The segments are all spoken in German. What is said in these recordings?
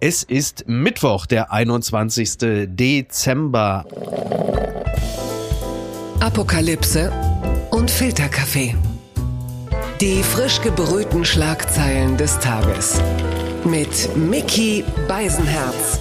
Es ist Mittwoch, der 21. Dezember. Apokalypse und Filterkaffee. Die frisch gebrühten Schlagzeilen des Tages. Mit Mickey Beisenherz.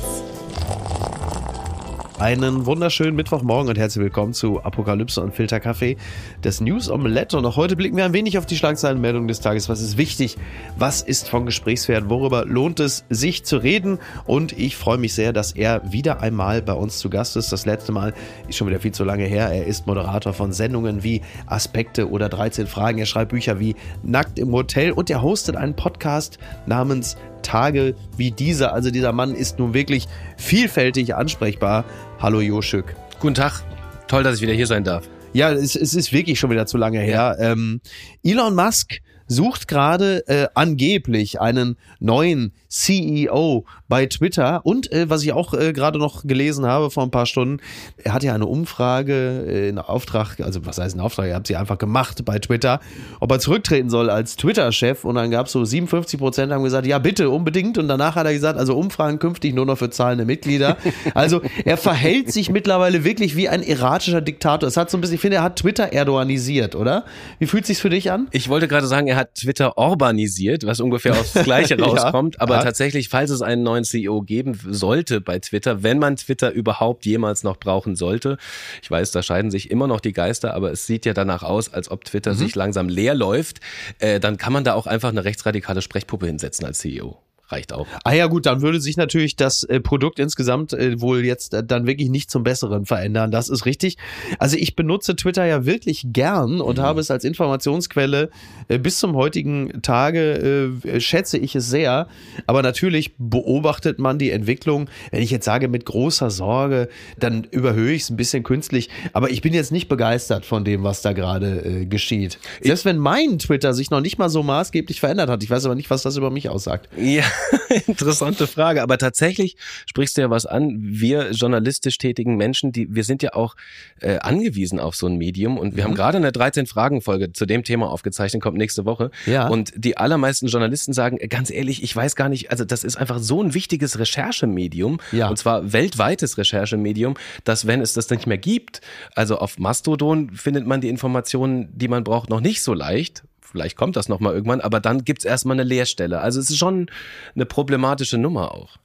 Einen wunderschönen Mittwochmorgen und herzlich willkommen zu Apokalypse und Filterkaffee des News Omelette. Und auch heute blicken wir ein wenig auf die Schlagzeilenmeldung des Tages. Was ist wichtig? Was ist von Gesprächswert? Worüber lohnt es sich zu reden? Und ich freue mich sehr, dass er wieder einmal bei uns zu Gast ist. Das letzte Mal ist schon wieder viel zu lange her. Er ist Moderator von Sendungen wie Aspekte oder 13 Fragen. Er schreibt Bücher wie Nackt im Hotel und er hostet einen Podcast namens Tage wie diese. Also dieser Mann ist nun wirklich vielfältig ansprechbar. Hallo Joschück. Guten Tag. Toll, dass ich wieder hier sein darf. Ja, es, es ist wirklich schon wieder zu lange her. Ja. Ähm, Elon Musk sucht gerade äh, angeblich einen neuen CEO bei Twitter. Und äh, was ich auch äh, gerade noch gelesen habe vor ein paar Stunden, er hat ja eine Umfrage äh, in Auftrag, also was heißt ein Auftrag, er hat sie einfach gemacht bei Twitter, ob er zurücktreten soll als Twitter-Chef. Und dann gab es so 57 Prozent haben gesagt, ja bitte, unbedingt. Und danach hat er gesagt, also Umfragen künftig nur noch für zahlende Mitglieder. Also er verhält sich mittlerweile wirklich wie ein erratischer Diktator. Es hat so ein bisschen, ich finde, er hat Twitter erdoganisiert, oder? Wie fühlt sich's für dich an? Ich wollte gerade sagen, er hat Twitter urbanisiert, was ungefähr aufs Gleiche rauskommt. ja, aber ja. tatsächlich, falls es einen neuen CEO geben sollte bei Twitter, wenn man Twitter überhaupt jemals noch brauchen sollte, ich weiß, da scheiden sich immer noch die Geister, aber es sieht ja danach aus, als ob Twitter mhm. sich langsam leer läuft, äh, dann kann man da auch einfach eine rechtsradikale Sprechpuppe hinsetzen als CEO reicht auch. Ah ja gut, dann würde sich natürlich das äh, Produkt insgesamt äh, wohl jetzt äh, dann wirklich nicht zum Besseren verändern. Das ist richtig. Also ich benutze Twitter ja wirklich gern und mhm. habe es als Informationsquelle äh, bis zum heutigen Tage, äh, schätze ich es sehr. Aber natürlich beobachtet man die Entwicklung, wenn ich jetzt sage mit großer Sorge, dann überhöhe ich es ein bisschen künstlich. Aber ich bin jetzt nicht begeistert von dem, was da gerade äh, geschieht. Selbst wenn mein Twitter sich noch nicht mal so maßgeblich verändert hat. Ich weiß aber nicht, was das über mich aussagt. Ja. Interessante Frage. Aber tatsächlich sprichst du ja was an. Wir journalistisch tätigen Menschen, die, wir sind ja auch äh, angewiesen auf so ein Medium. Und wir mhm. haben gerade eine 13-Fragen-Folge zu dem Thema aufgezeichnet, kommt nächste Woche. Ja. Und die allermeisten Journalisten sagen, äh, ganz ehrlich, ich weiß gar nicht, also das ist einfach so ein wichtiges Recherchemedium. Ja. Und zwar weltweites Recherchemedium, dass wenn es das nicht mehr gibt, also auf Mastodon findet man die Informationen, die man braucht, noch nicht so leicht vielleicht kommt das nochmal irgendwann, aber dann gibt's erstmal eine Leerstelle. Also es ist schon eine problematische Nummer auch.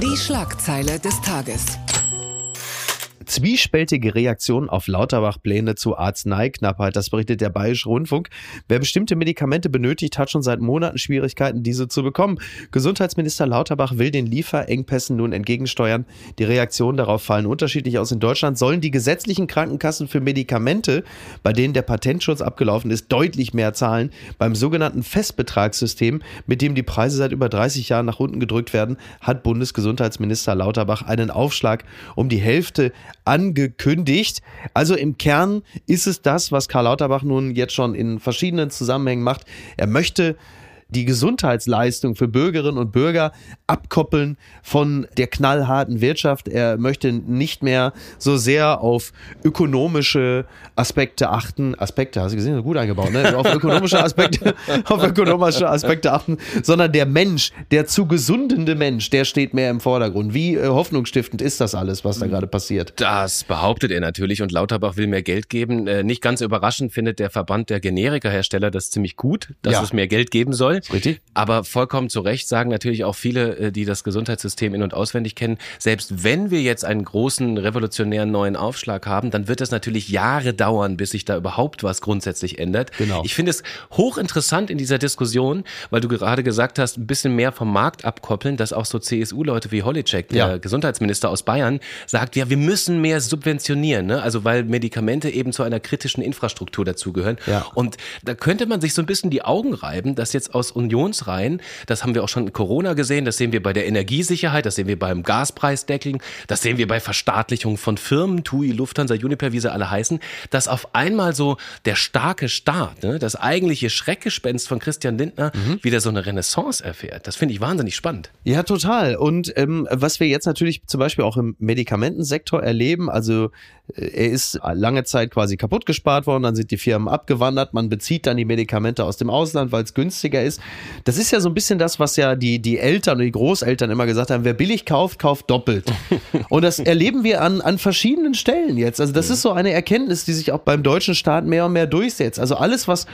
Die Schlagzeile des Tages. Zwiespältige Reaktion auf Lauterbach-Pläne zu Arzneiknappheit. Das berichtet der Bayerische Rundfunk. Wer bestimmte Medikamente benötigt, hat schon seit Monaten Schwierigkeiten, diese zu bekommen. Gesundheitsminister Lauterbach will den Lieferengpässen nun entgegensteuern. Die Reaktionen darauf fallen unterschiedlich aus. In Deutschland sollen die gesetzlichen Krankenkassen für Medikamente, bei denen der Patentschutz abgelaufen ist, deutlich mehr zahlen. Beim sogenannten Festbetragssystem, mit dem die Preise seit über 30 Jahren nach unten gedrückt werden, hat Bundesgesundheitsminister Lauterbach einen Aufschlag um die Hälfte angekündigt. Also im Kern ist es das, was Karl Lauterbach nun jetzt schon in verschiedenen Zusammenhängen macht. Er möchte die Gesundheitsleistung für Bürgerinnen und Bürger abkoppeln von der knallharten Wirtschaft. Er möchte nicht mehr so sehr auf ökonomische Aspekte achten. Aspekte, hast du gesehen, gut eingebaut, ne? Auf ökonomische Aspekte, auf ökonomische Aspekte achten, sondern der Mensch, der zu gesundende Mensch, der steht mehr im Vordergrund. Wie äh, hoffnungsstiftend ist das alles, was da gerade passiert? Das behauptet er natürlich und Lauterbach will mehr Geld geben. Äh, nicht ganz überraschend findet der Verband der Generikahersteller das ziemlich gut, dass ja. es mehr Geld geben soll. Richtig. Aber vollkommen zu Recht sagen natürlich auch viele, äh, die das Gesundheitssystem in- und auswendig kennen, selbst wenn wir jetzt einen großen, revolutionären neuen Aufschlag haben, dann wird es natürlich Jahre dauern, bis sich da überhaupt was grundsätzlich ändert. Genau. Ich finde es hochinteressant in dieser Diskussion, weil du gerade gesagt hast, ein bisschen mehr vom Markt abkoppeln, dass auch so CSU-Leute wie Holicek, der ja. Gesundheitsminister aus Bayern, sagt, ja, wir müssen mehr subventionieren, ne? also weil Medikamente eben zu einer kritischen Infrastruktur dazugehören. Ja. Und da könnte man sich so ein bisschen die Augen reiben, dass jetzt aus Unionsreihen, das haben wir auch schon in Corona gesehen, das sehen wir bei der Energiesicherheit, das sehen wir beim Gaspreisdeckeln, das sehen wir bei Verstaatlichung von Firmen, TUI, Lufthansa, Uniper, wie sie alle heißen, dass auf einmal so der starke Staat, ne, das eigentliche Schreckgespenst von Christian Lindner mhm. wieder so eine Renaissance erfährt. Das finde ich wahnsinnig spannend. Ja, total. Und ähm, was wir jetzt natürlich zum Beispiel auch im Medikamentensektor erleben, also äh, er ist lange Zeit quasi kaputt gespart worden, dann sind die Firmen abgewandert, man bezieht dann die Medikamente aus dem Ausland, weil es günstiger ist das ist ja so ein bisschen das, was ja die, die Eltern und die Großeltern immer gesagt haben, wer billig kauft, kauft doppelt. Und das erleben wir an, an verschiedenen Stellen jetzt. Also das ist so eine Erkenntnis, die sich auch beim deutschen Staat mehr und mehr durchsetzt. Also alles, was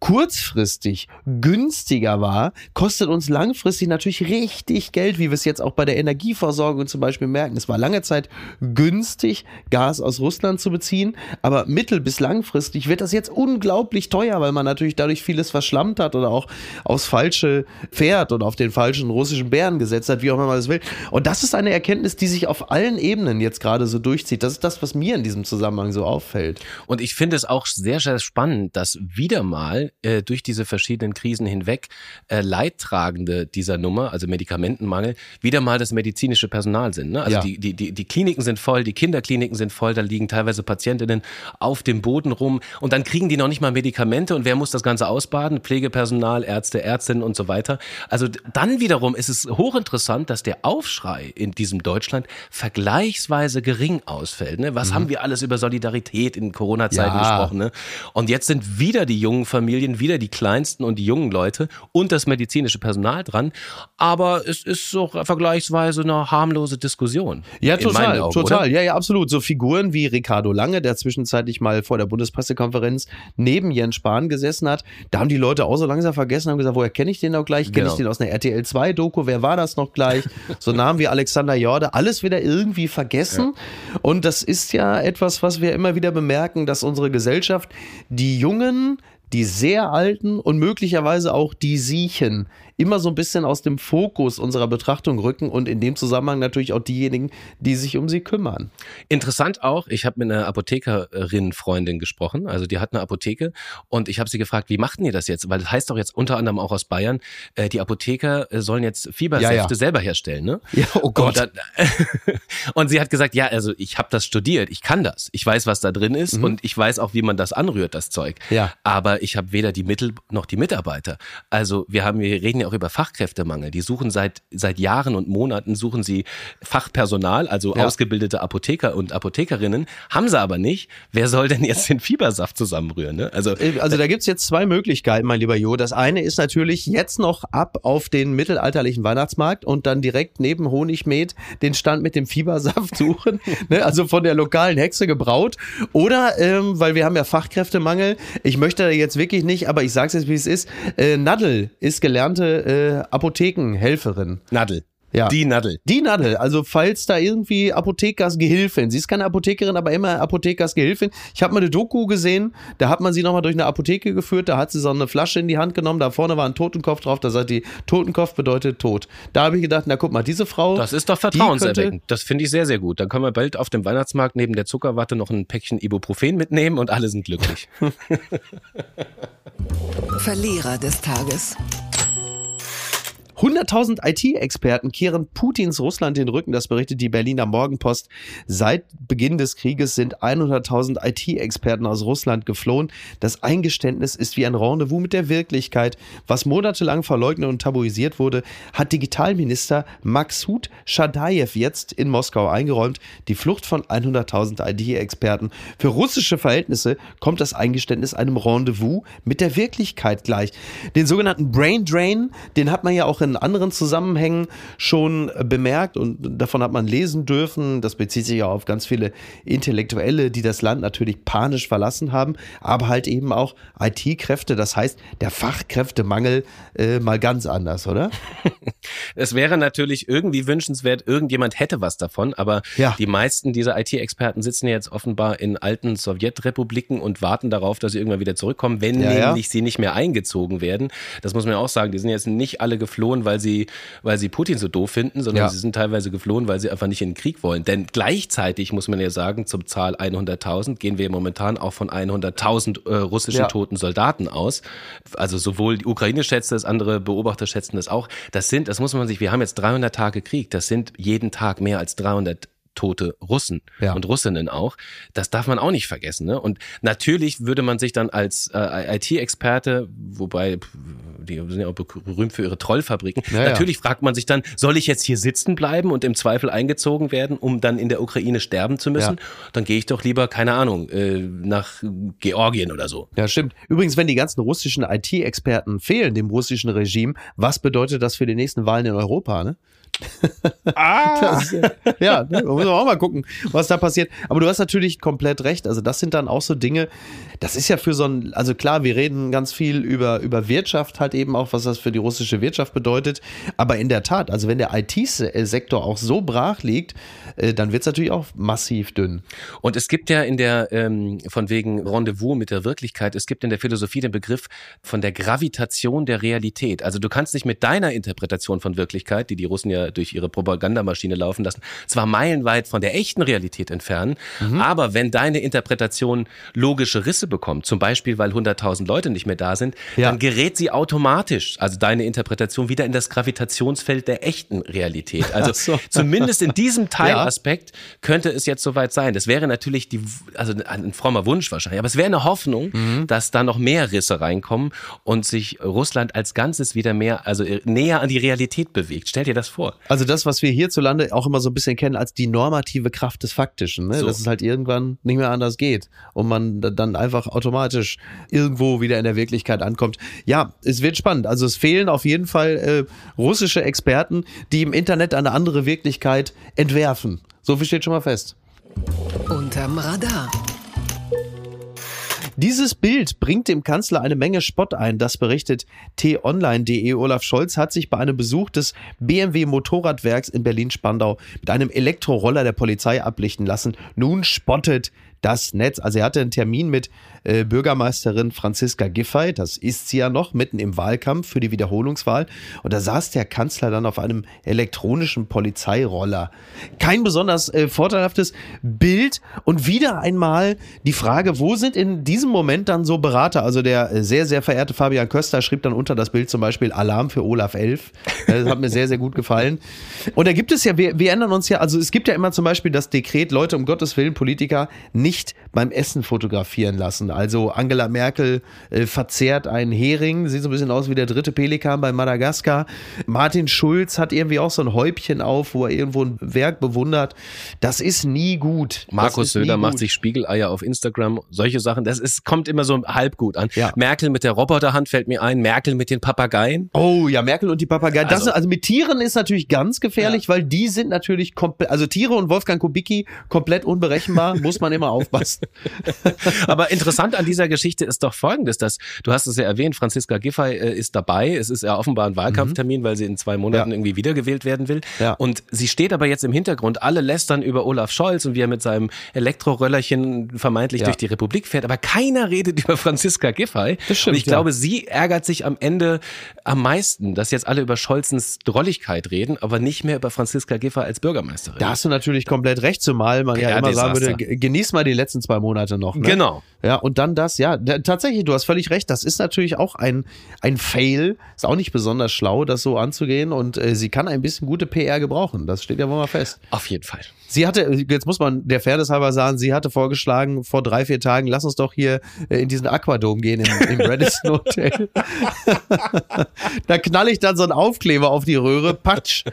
kurzfristig günstiger war, kostet uns langfristig natürlich richtig Geld, wie wir es jetzt auch bei der Energieversorgung zum Beispiel merken. Es war lange Zeit günstig, Gas aus Russland zu beziehen, aber mittel- bis langfristig wird das jetzt unglaublich teuer, weil man natürlich dadurch vieles verschlammt hat oder auch aufs falsche Pferd oder auf den falschen russischen Bären gesetzt hat, wie auch immer man das will. Und das ist eine Erkenntnis, die sich auf allen Ebenen jetzt gerade so durchzieht. Das ist das, was mir in diesem Zusammenhang so auffällt. Und ich finde es auch sehr, sehr spannend, dass wieder mal äh, durch diese verschiedenen Krisen hinweg äh, Leidtragende dieser Nummer, also Medikamentenmangel, wieder mal das medizinische Personal sind. Ne? Also Ja. die, die, die, die Kliniken sind voll, die Kinderkliniken sind voll, da liegen teilweise Patientinnen auf dem Boden rum und dann kriegen die noch nicht mal Medikamente und wer muss das Ganze ausbaden? Pflegepersonal, Ärzte, Ärztinnen und so weiter. Also dann wiederum ist es hochinteressant, dass der Aufschrei in diesem Deutschland vergleichsweise gering ausfällt. Ne? Was haben wir alles über Solidarität in Corona-Zeiten Ja. gesprochen? Ne? Und jetzt sind wieder die jungen Familien, wieder die kleinsten und die jungen Leute und das medizinische Personal dran. Aber es ist so vergleichsweise eine harmlose Diskussion. Ja, total, Augen, total. Oder? Ja, ja, absolut. So Figuren wie Ricardo Lange, der zwischenzeitlich mal vor der Bundespressekonferenz neben Jens Spahn gesessen hat. Da haben die Leute auch so langsam vergessen, haben gesagt, woher kenne ich den noch gleich? Kenne Genau. ich den aus einer RTL 2 Doku? Wer war das noch gleich? So Namen wie Alexander Jorde, alles wieder irgendwie vergessen. Und das ist ja etwas, was wir immer wieder bemerken, dass unsere Gesellschaft die Jungen die sehr alten und möglicherweise auch die Siechen immer so ein bisschen aus dem Fokus unserer Betrachtung rücken und in dem Zusammenhang natürlich auch diejenigen, die sich um sie kümmern. Interessant auch, ich habe mit einer Apothekerin-Freundin gesprochen, also die hat eine Apotheke und ich habe sie gefragt, wie machten ihr das jetzt? Weil das heißt doch jetzt unter anderem auch aus Bayern, äh, die Apotheker äh, sollen jetzt Fiebersäfte Ja, ja. selber herstellen, ne? Ja, oh Gott. Und, dann, und sie hat gesagt, ja, also ich habe das studiert, ich kann das, ich weiß, was da drin ist und ich weiß auch, wie man das anrührt, das Zeug. Mhm. Ja. Aber ich habe weder die Mittel noch die Mitarbeiter. Also wir haben, wir reden ja auch über Fachkräftemangel. Die suchen seit seit Jahren und Monaten suchen sie Fachpersonal, also Ja. ausgebildete Apotheker und Apothekerinnen, haben sie aber nicht. Wer soll denn jetzt den Fiebersaft zusammenrühren? Ne? Also Also da gibt's jetzt zwei Möglichkeiten, mein lieber Jo. Das eine ist natürlich jetzt noch ab auf den mittelalterlichen Weihnachtsmarkt und dann direkt neben Honigmet den Stand mit dem Fiebersaft suchen. ne? Also von der lokalen Hexe gebraut. Oder, ähm, weil wir haben ja Fachkräftemangel, ich möchte da jetzt wirklich nicht, aber ich sag's jetzt, wie es ist, äh, Nadel ist gelernte äh, Apothekenhelferin. Nadel. Ja. Die Nadel. Die Nadel, also falls da irgendwie Apothekersgehilfin, sie ist keine Apothekerin, aber immer Apothekersgehilfin. Ich habe mal eine Doku gesehen, da hat man sie nochmal durch eine Apotheke geführt, da hat sie so eine Flasche in die Hand genommen, da vorne war ein Totenkopf drauf, da sagt die, Totenkopf bedeutet Tod. Da habe ich gedacht, na guck mal, diese Frau. Das ist doch vertrauenserweckend. Das finde ich sehr, sehr gut. Dann können wir bald auf dem Weihnachtsmarkt neben der Zuckerwatte noch ein Päckchen Ibuprofen mitnehmen und alle sind glücklich. Verlierer des Tages. 100.000 IT-Experten kehren Putins Russland den Rücken, das berichtet die Berliner Morgenpost. Seit Beginn des Krieges sind 100.000 IT-Experten aus Russland geflohen. Das Eingeständnis ist wie ein Rendezvous mit der Wirklichkeit. Was monatelang verleugnet und tabuisiert wurde, hat Digitalminister Maksud Shadayev jetzt in Moskau eingeräumt. Die Flucht von 100.000 IT-Experten. Für russische Verhältnisse kommt das Eingeständnis einem Rendezvous mit der Wirklichkeit gleich. Den sogenannten Brain Drain, den hat man ja auch in anderen Zusammenhängen schon bemerkt und davon hat man lesen dürfen. Das bezieht sich ja auf ganz viele Intellektuelle, die das Land natürlich panisch verlassen haben, aber halt eben auch IT-Kräfte. Das heißt, der Fachkräftemangel äh, mal ganz anders, oder? Es wäre natürlich irgendwie wünschenswert, irgendjemand hätte was davon, aber Ja. die meisten dieser IT-Experten sitzen ja jetzt offenbar in alten Sowjetrepubliken und warten darauf, dass sie irgendwann wieder zurückkommen, wenn Ja, ja. nämlich sie nicht mehr eingezogen werden. Das muss man ja auch sagen, die sind jetzt nicht alle geflohen, weil sie, weil sie Putin so doof finden, sondern Ja. sie sind teilweise geflohen, weil sie einfach nicht in den Krieg wollen. Denn gleichzeitig muss man ja sagen, zum Zahl 100.000 gehen wir momentan auch von 100.000 äh, russischen Ja. toten Soldaten aus. Also sowohl die Ukraine schätzt das, andere Beobachter schätzen das auch. Das sind, das muss man sich, wir haben jetzt 300 Tage Krieg, das sind jeden Tag mehr als 300 tote Russen Ja. und Russinnen auch. Das darf man auch nicht vergessen. Ne? Und natürlich würde man sich dann als äh, IT-Experte, wobei die sind ja auch berühmt für ihre Trollfabriken. Ja, ja. Natürlich fragt man sich dann, soll ich jetzt hier sitzen bleiben und im Zweifel eingezogen werden, um dann in der Ukraine sterben zu müssen? Ja. Dann gehe ich doch lieber, keine Ahnung, äh, nach Georgien oder so. Ja, stimmt. Übrigens, wenn die ganzen russischen IT-Experten fehlen dem russischen Regime, was bedeutet das für die nächsten Wahlen in Europa? Ne? Ah! Das, ja, ne, da müssen wir auch mal gucken, was da passiert. Aber du hast natürlich komplett recht. Also das sind dann auch so Dinge, das ist ja für so ein, also klar, wir reden ganz viel über, über Wirtschaft halt eben auch, was das für die russische Wirtschaft bedeutet. Aber in der Tat, also wenn der IT-Sektor auch so brach liegt, äh, dann wird es natürlich auch massiv dünn. Und es gibt ja in der, ähm, von wegen Rendezvous mit der Wirklichkeit, es gibt in der Philosophie den Begriff von der Gravitation der Realität. Also du kannst dich mit deiner Interpretation von Wirklichkeit, die die Russen ja durch ihre Propagandamaschine laufen lassen, zwar meilenweit von der echten Realität entfernen, Mhm. aber wenn deine Interpretation logische Risse bekommt, zum Beispiel weil 100.000 Leute nicht mehr da sind, Ja. dann gerät sie automatisch, also deine Interpretation, wieder in das Gravitationsfeld der echten Realität. Also so. zumindest in diesem Teil Ja. Könnte es jetzt soweit sein. Das wäre natürlich die, also ein frommer Wunsch wahrscheinlich, aber es wäre eine Hoffnung, Mhm. dass da noch mehr Risse reinkommen und sich Russland als Ganzes wieder mehr, also näher an die Realität bewegt. Stell dir das vor. Also das, was wir hierzulande auch immer so ein bisschen kennen als die normative Kraft des Faktischen, ne? So. dass es halt irgendwann nicht mehr anders geht und man da- dann einfach automatisch irgendwo wieder in der Wirklichkeit ankommt. Ja, es wird spannend. Also es fehlen auf jeden Fall äh, russische Experten, die im Internet eine andere Wirklichkeit entwerfen. So viel steht schon mal fest. Unterm Radar. Dieses Bild bringt dem Kanzler eine Menge Spott ein, das berichtet t-online.de. Olaf Scholz hat sich bei einem Besuch des BMW Motorradwerks in Berlin-Spandau mit einem Elektroroller der Polizei ablichten lassen. Nun spottet das Netz. Also er hatte einen Termin mit äh, Bürgermeisterin Franziska Giffey, das ist sie ja noch, mitten im Wahlkampf für die Wiederholungswahl. Und da saß der Kanzler dann auf einem elektronischen Polizeiroller. Kein besonders äh, vorteilhaftes Bild. Und wieder einmal die Frage, wo sind in diesem Moment dann so Berater? Also der äh, sehr, sehr verehrte Fabian Köster schrieb dann unter das Bild zum Beispiel Alarm für Olaf Elf. Das hat mir sehr, sehr gut gefallen. Und da gibt es ja, wir, wir ändern uns ja, also es gibt ja immer zum Beispiel das Dekret, Leute, um Gottes Willen, Politiker nicht beim Essen fotografieren lassen. Also Angela Merkel äh, verzehrt einen Hering, sieht so ein bisschen aus wie der dritte Pelikan bei Madagaskar. Martin Schulz hat irgendwie auch so ein Häubchen auf, wo er irgendwo ein Werk bewundert. Das ist nie gut. Markus Söder macht gut. sich Spiegeleier auf Instagram, solche Sachen. Das ist, kommt immer so halb gut an. Ja. Merkel mit der Roboterhand fällt mir ein, Merkel mit den Papageien. Oh ja, Merkel und die Papageien. Das, Also- also mit Tieren ist natürlich ganz gefährlich, weil die sind natürlich komplett, also Tiere und Wolfgang Kubicki komplett unberechenbar, muss man immer aufpassen. Aber interessant an dieser Geschichte ist doch folgendes, dass, du hast es ja erwähnt, Franziska Giffey äh, ist dabei. Es ist ja offenbar ein Wahlkampftermin, weil sie in zwei Monaten Ja. irgendwie wiedergewählt werden will. Ja. Und sie steht aber jetzt im Hintergrund. Alle lästern über Olaf Scholz und wie er mit seinem Elektroröllerchen vermeintlich Ja. durch die Republik fährt. Aber keiner redet über Franziska Giffey. Das stimmt, und ich glaube, sie ärgert sich am Ende am meisten, dass jetzt alle über Scholzens Drolligkeit reden, aber nicht mehr über Franziska Giffey als Bürgermeisterin. Da hast du natürlich komplett recht, zumal man ja immer sagen würde, genieß mal die letzten zwei Monate noch. Ne? Genau. Ja, und dann das, ja, tatsächlich, du hast völlig recht, das ist natürlich auch ein, ein Fail. Ist auch nicht besonders schlau, das so anzugehen und äh, sie kann ein bisschen gute PR gebrauchen, das steht ja wohl mal fest. Auf jeden Fall. Sie hatte, jetzt muss man der Fairness halber sagen, sie hatte vorgeschlagen vor drei, vier Tagen, lass uns doch hier äh, in diesen Aquadom gehen im, im Radisson Hotel. da knall ich dann so einen Aufkleber auf die Röhre, patsch.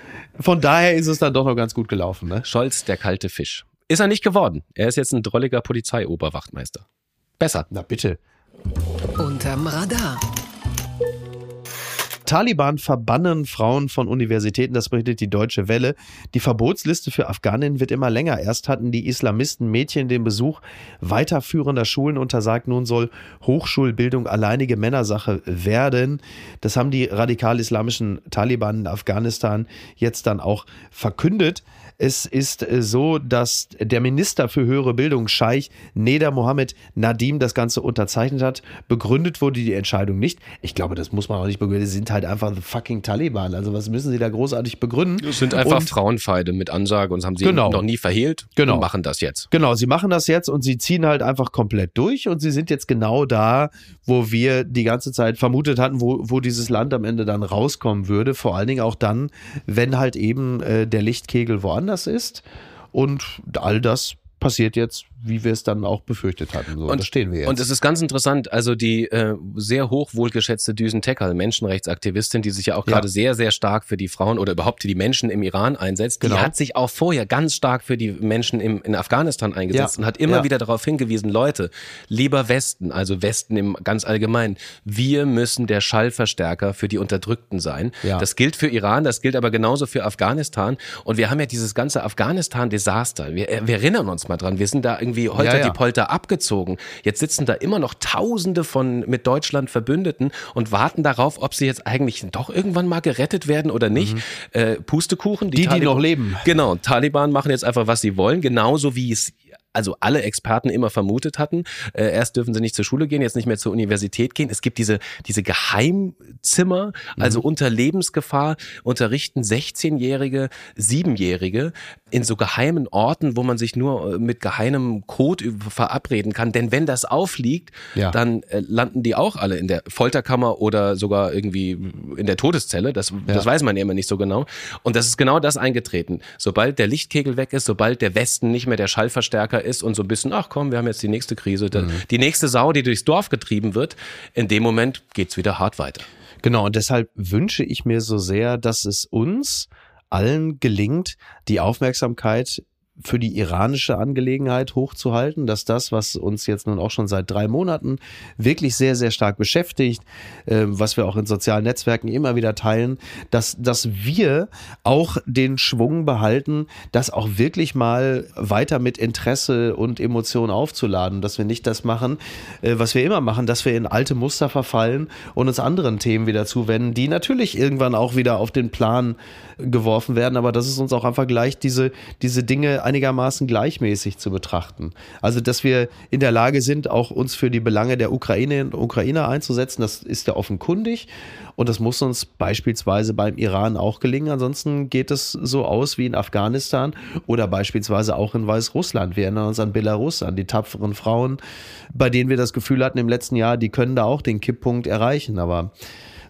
Von daher ist es dann doch noch ganz gut gelaufen, ne? Scholz, der kalte Fisch. Ist er nicht geworden. Er ist jetzt ein drolliger Polizeioberwachtmeister. Besser. Na bitte. Unterm Radar. Taliban verbannen Frauen von Universitäten, das berichtet die Deutsche Welle. Die Verbotsliste für Afghaninnen wird immer länger. Erst hatten die Islamisten Mädchen den Besuch weiterführender Schulen untersagt. Nun soll Hochschulbildung alleinige Männersache werden. Das haben die radikal-islamischen Taliban in Afghanistan jetzt dann auch verkündet. Es ist äh, so, dass der Minister für höhere Bildung, Scheich Neda Mohammed Nadim, das Ganze unterzeichnet hat. Begründet wurde die Entscheidung nicht. Ich glaube, das muss man auch nicht begründen. Sie sind halt einfach the fucking Taliban. Also was müssen sie da großartig begründen? Das sind einfach Und- Frauenfeinde mit Ansage und das haben sie Genau. noch nie verhehlt Genau. und machen das jetzt. Genau, sie machen das jetzt und sie ziehen halt einfach komplett durch und sie sind jetzt genau da, wo wir die ganze Zeit vermutet hatten, wo, wo dieses Land am Ende dann rauskommen würde. Vor allen Dingen auch dann, wenn halt eben äh, der Lichtkegel woanders ist. Und all das passiert jetzt, wie wir es dann auch befürchtet hatten. So, Und- da stehen wir jetzt. Und es ist ganz interessant, also die äh, sehr hoch wohlgeschätzte Düsen Tekal, Menschenrechtsaktivistin, die sich ja auch Ja. gerade sehr, sehr stark für die Frauen oder überhaupt die Menschen im Iran einsetzt, Genau. die hat sich auch vorher ganz stark für die Menschen im, in Afghanistan eingesetzt Ja. und hat immer Ja. wieder darauf hingewiesen, Leute, lieber Westen, also Westen im ganz allgemein, wir müssen der Schallverstärker für die Unterdrückten sein. Ja. Das gilt für Iran, das gilt aber genauso für Afghanistan. Und wir haben ja dieses ganze Afghanistan-Desaster. Wir, äh, wir erinnern uns mal dran. Wir sind da irgendwie holter Ja, ja. die Polter abgezogen. Jetzt sitzen da immer noch Tausende von mit Deutschland Verbündeten und warten darauf, ob sie jetzt eigentlich doch irgendwann mal gerettet werden oder nicht. Äh, Pustekuchen. Mhm. Die, die Taliban- noch leben. Genau, Taliban machen jetzt einfach, was sie wollen, genauso wie es also alle Experten immer vermutet hatten. Äh, erst dürfen sie nicht zur Schule gehen, jetzt nicht mehr zur Universität gehen. Es gibt diese, diese Geheimzimmer, also Mhm. unter Lebensgefahr unterrichten 16-Jährige, 7-Jährige in so geheimen Orten, wo man sich nur äh, mit geheimem Code verabreden kann. Denn wenn das aufliegt, Ja. dann äh, landen die auch alle in der Folterkammer oder sogar irgendwie in der Todeszelle. Das, das weiß man ja immer nicht so genau. Und das ist genau das eingetreten. Sobald der Lichtkegel weg ist, sobald der Westen nicht mehr der Schallverstärker ist und so ein bisschen, ach komm, wir haben jetzt die nächste Krise, da- die nächste Sau, die durchs Dorf getrieben wird, in dem Moment geht's wieder hart weiter. Genau, und deshalb wünsche ich mir so sehr, dass es uns allen gelingt, die Aufmerksamkeit für die iranische Angelegenheit hochzuhalten, dass das, was uns jetzt nun auch schon seit drei Monaten wirklich sehr, sehr stark beschäftigt, äh, was wir auch in sozialen Netzwerken immer wieder teilen, dass, dass wir auch den Schwung behalten, das auch wirklich mal weiter mit Interesse und Emotion aufzuladen, dass wir nicht das machen, äh, was wir immer machen, dass wir in alte Muster verfallen und uns anderen Themen wieder zuwenden, die natürlich irgendwann auch wieder auf den Plan geworfen werden, aber dass es uns auch einfach gleicht, diese, diese Dinge einigermaßen gleichmäßig zu betrachten. Also, dass wir in der Lage sind, auch uns für die Belange der Ukraine und Ukrainer einzusetzen, das ist ja offenkundig. Und das muss uns beispielsweise beim Iran auch gelingen. Ansonsten geht es so aus wie in Afghanistan oder beispielsweise auch in Weißrussland. Wir erinnern uns an Belarus, an die tapferen Frauen, bei denen wir das Gefühl hatten im letzten Jahr, die können da auch den Kipppunkt erreichen. Aber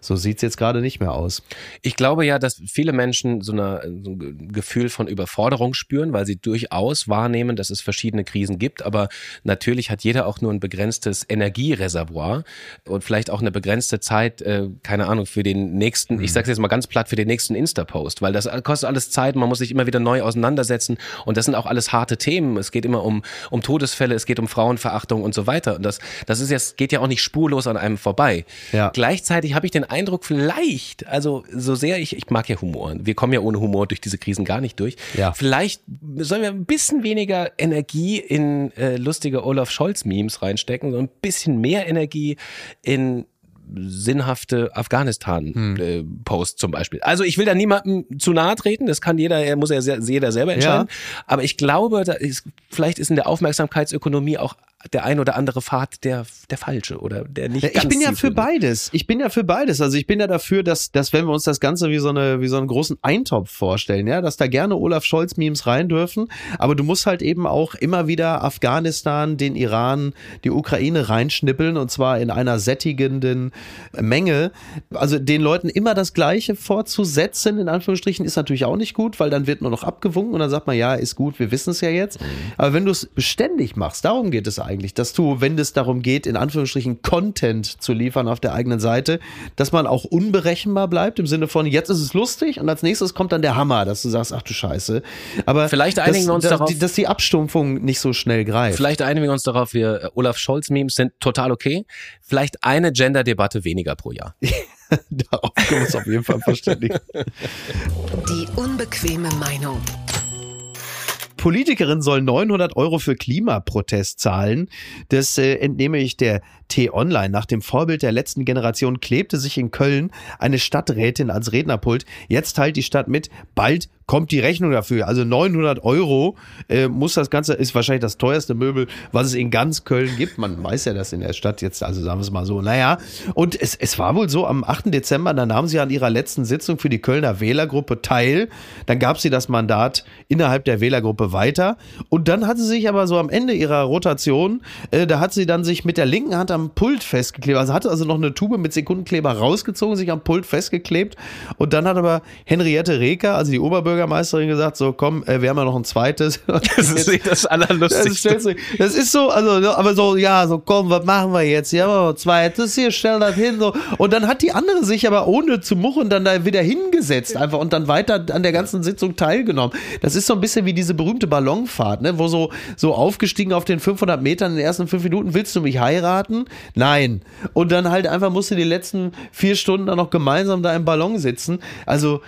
so sieht's jetzt gerade nicht mehr aus. Ich glaube ja, dass viele Menschen so, eine, so ein Ge- Gefühl von Überforderung spüren, weil sie durchaus wahrnehmen, dass es verschiedene Krisen gibt. Aber natürlich hat jeder auch nur ein begrenztes Energiereservoir und vielleicht auch eine begrenzte Zeit, äh, keine Ahnung, für den nächsten, ich sage jetzt mal ganz platt, für den nächsten Insta-Post, weil das kostet alles Zeit, man muss sich immer wieder neu auseinandersetzen und das sind auch alles harte Themen. Es geht immer um, um Todesfälle, es geht um Frauenverachtung und so weiter. Und das, das ist jetzt, geht ja auch nicht spurlos an einem vorbei. Ja. Gleichzeitig habe ich den Eindruck, vielleicht, also so sehr ich, ich mag ja Humor. Wir kommen ja ohne Humor durch diese Krisen gar nicht durch. Ja. Vielleicht sollen wir ein bisschen weniger Energie in äh, lustige Olaf Scholz-Memes reinstecken, sondern ein bisschen mehr Energie in sinnhafte Afghanistan-Posts zum Beispiel. Also ich will da niemandem zu nahe treten, das kann jeder, er muss ja jeder selber entscheiden. Aber ich glaube, da ist, vielleicht ist in der Aufmerksamkeitsökonomie auch der ein oder andere Pfad der, der falsche oder der nicht ich bin ja für beides. Ich bin ja für beides. Also ich bin ja dafür, dass, dass wenn wir uns das Ganze wie so eine, wie so einen großen Eintopf vorstellen, ja, dass da gerne Olaf Scholz Memes rein dürfen. Aber du musst halt eben auch immer wieder Afghanistan, den Iran, die Ukraine reinschnippeln und zwar in einer sättigenden Menge. Also den Leuten immer das Gleiche vorzusetzen, in Anführungsstrichen, ist natürlich auch nicht gut, weil dann wird nur noch abgewunken und dann sagt man, ja, ist gut, wir wissen es ja jetzt. Aber wenn du es beständig machst, darum geht es eigentlich, dass du, wenn es darum geht, in Anführungsstrichen Content zu liefern auf der eigenen Seite, dass man auch unberechenbar bleibt im Sinne von, jetzt ist es lustig und als nächstes kommt dann der Hammer, dass du sagst, ach du Scheiße. Aber Vielleicht einigen dass, wir uns dass, darauf- die- dass die Abstumpfung nicht so schnell greift. Vielleicht einigen wir uns darauf, wir äh, Olaf Scholz-Memes sind total okay. Vielleicht eine Gender-Debatte weniger pro Jahr. Darauf können wir uns auf jeden Fall verständigen. Die unbequeme Meinung. Politikerin soll 900 Euro für Klimaprotest zahlen. Das äh, entnehme ich der T-Online. Nach dem Vorbild der letzten Generation klebte sich in Köln eine Stadträtin als Rednerpult. Jetzt teilt die Stadt mit, bald kommt die Rechnung dafür. Also 900 Euro äh, muss das Ganze, ist wahrscheinlich das teuerste Möbel, was es in ganz Köln gibt. Man weiß ja das in der Stadt jetzt, also sagen wir es mal so. Naja, und es, es war wohl so, am 8. Dezember, da nahm sie an ihrer letzten Sitzung für die Kölner Wählergruppe teil. Dann gab sie das Mandat innerhalb der Wählergruppe weiter. Und dann hat sie sich aber so am Ende ihrer Rotation, äh, da hat sie dann sich mit der linken Hand am Pult festgeklebt. Also hatte also noch eine Tube mit Sekundenkleber rausgezogen, sich am Pult festgeklebt. Und dann hat aber Henriette Reker, also die Oberbürgermeisterin, Bürgermeisterin gesagt, so komm, äh, wir haben ja noch ein zweites. Das ist nicht das Das, Allerlustigste. du- das ist so, also, ne, aber so, ja, so komm, was machen wir jetzt? Ja, machen wir ein zweites hier, stell das hin, so. Und dann hat die andere sich aber ohne zu muchen dann da wieder hingesetzt einfach und dann weiter an der ganzen Sitzung teilgenommen. Das ist so ein bisschen wie diese berühmte Ballonfahrt, ne, wo so, so aufgestiegen auf den 500 Metern in den ersten fünf Minuten, willst du mich heiraten? Nein. Und dann halt einfach musst du die letzten vier Stunden dann noch gemeinsam da im Ballon sitzen. Also,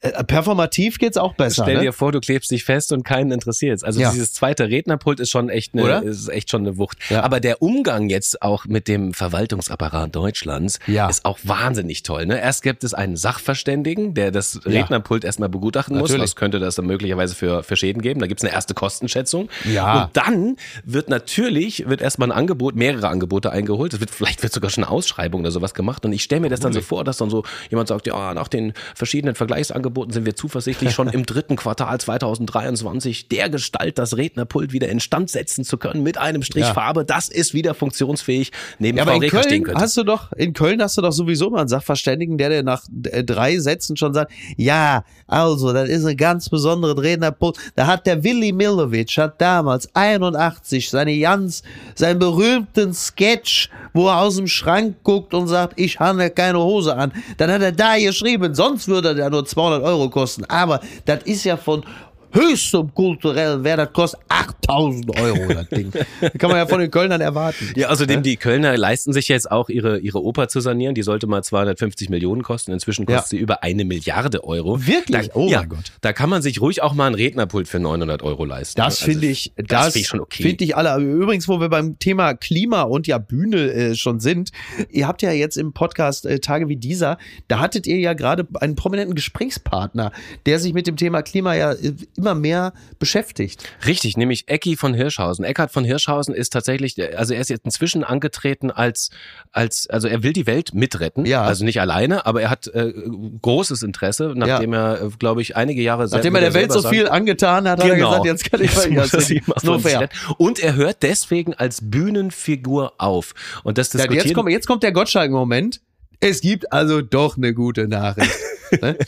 performativ geht's auch besser. Stell ne? dir vor, du klebst dich fest und keinen interessiert. Also Ja. dieses zweite Rednerpult ist schon echt eine, ist echt schon eine Wucht. Ja. Aber der Umgang jetzt auch mit dem Verwaltungsapparat Deutschlands Ja. ist auch wahnsinnig toll. Ne? Erst gibt es einen Sachverständigen, der das. Rednerpult erstmal begutachten muss. Natürlich. Was könnte das dann möglicherweise für, für Schäden geben? Da gibt es eine erste Kostenschätzung. Ja. Und dann wird natürlich, wird erstmal ein Angebot, mehrere Angebote eingeholt. Es wird, vielleicht wird sogar schon eine Ausschreibung oder sowas gemacht. Und ich stelle mir das dann so vor, dass dann so jemand sagt, ja, nach den verschiedenen Vergleichsangeboten sind wir zuversichtlich, schon im dritten Quartal 2023 der Gestalt das Rednerpult wieder instand setzen zu können mit einem Strich Ja. Farbe. Das ist wieder funktionsfähig neben Ja, Frau aber in Reker stehen Köln könnte. hast du doch, in Köln hast du doch sowieso mal einen Sachverständigen, der dir nach äh, drei Sätzen schon sagt, ja, also, das ist ein ganz besonderer Rednerpult. Da hat der Willi Milovic, hat damals 81 seine ganz, seinen berühmten Sketch, wo er aus dem Schrank guckt und sagt, ich habe keine Hose an. Dann hat er da geschrieben, sonst würde der nur 200 Euro kosten. Aber das ist ja von höchstem kulturellen Wert, das kostet 8000 Euro, das Ding. Das kann man ja von den Kölnern erwarten. Ja, außerdem die Kölner leisten sich jetzt auch ihre, ihre Oper zu sanieren. Die sollte mal 250 Millionen kosten. Inzwischen kostet Ja. sie über eine Milliarde Euro. Wirklich? Da, Oh ja, mein Gott. Da kann man sich ruhig auch mal ein Rednerpult für 900 Euro leisten. Das Also, finde ich, das das, finde ich schon okay. Finde ich alle. Übrigens, wo wir beim Thema Klima und ja Bühne äh, schon sind, ihr habt ja jetzt im Podcast äh, Tage wie dieser, da hattet ihr ja gerade einen prominenten Gesprächspartner, der sich mit dem Thema Klima ja äh, immer mehr beschäftigt. Richtig, nämlich Ecki von Hirschhausen. Eckhard von Hirschhausen ist tatsächlich, also er ist jetzt inzwischen angetreten als, als, also er will die Welt mitretten. Ja. Also nicht alleine, aber er hat äh, großes Interesse, nachdem er, äh, glaube ich, einige Jahre Nachdem er der Welt so viel angetan hat, hat er gesagt, jetzt kann ich Jetzt mal von sich fair. Und er hört deswegen als Bühnenfigur auf. Und das Ja, jetzt, kommt, jetzt kommt der Gottschalk-Moment. Es gibt also doch eine gute Nachricht. Ne?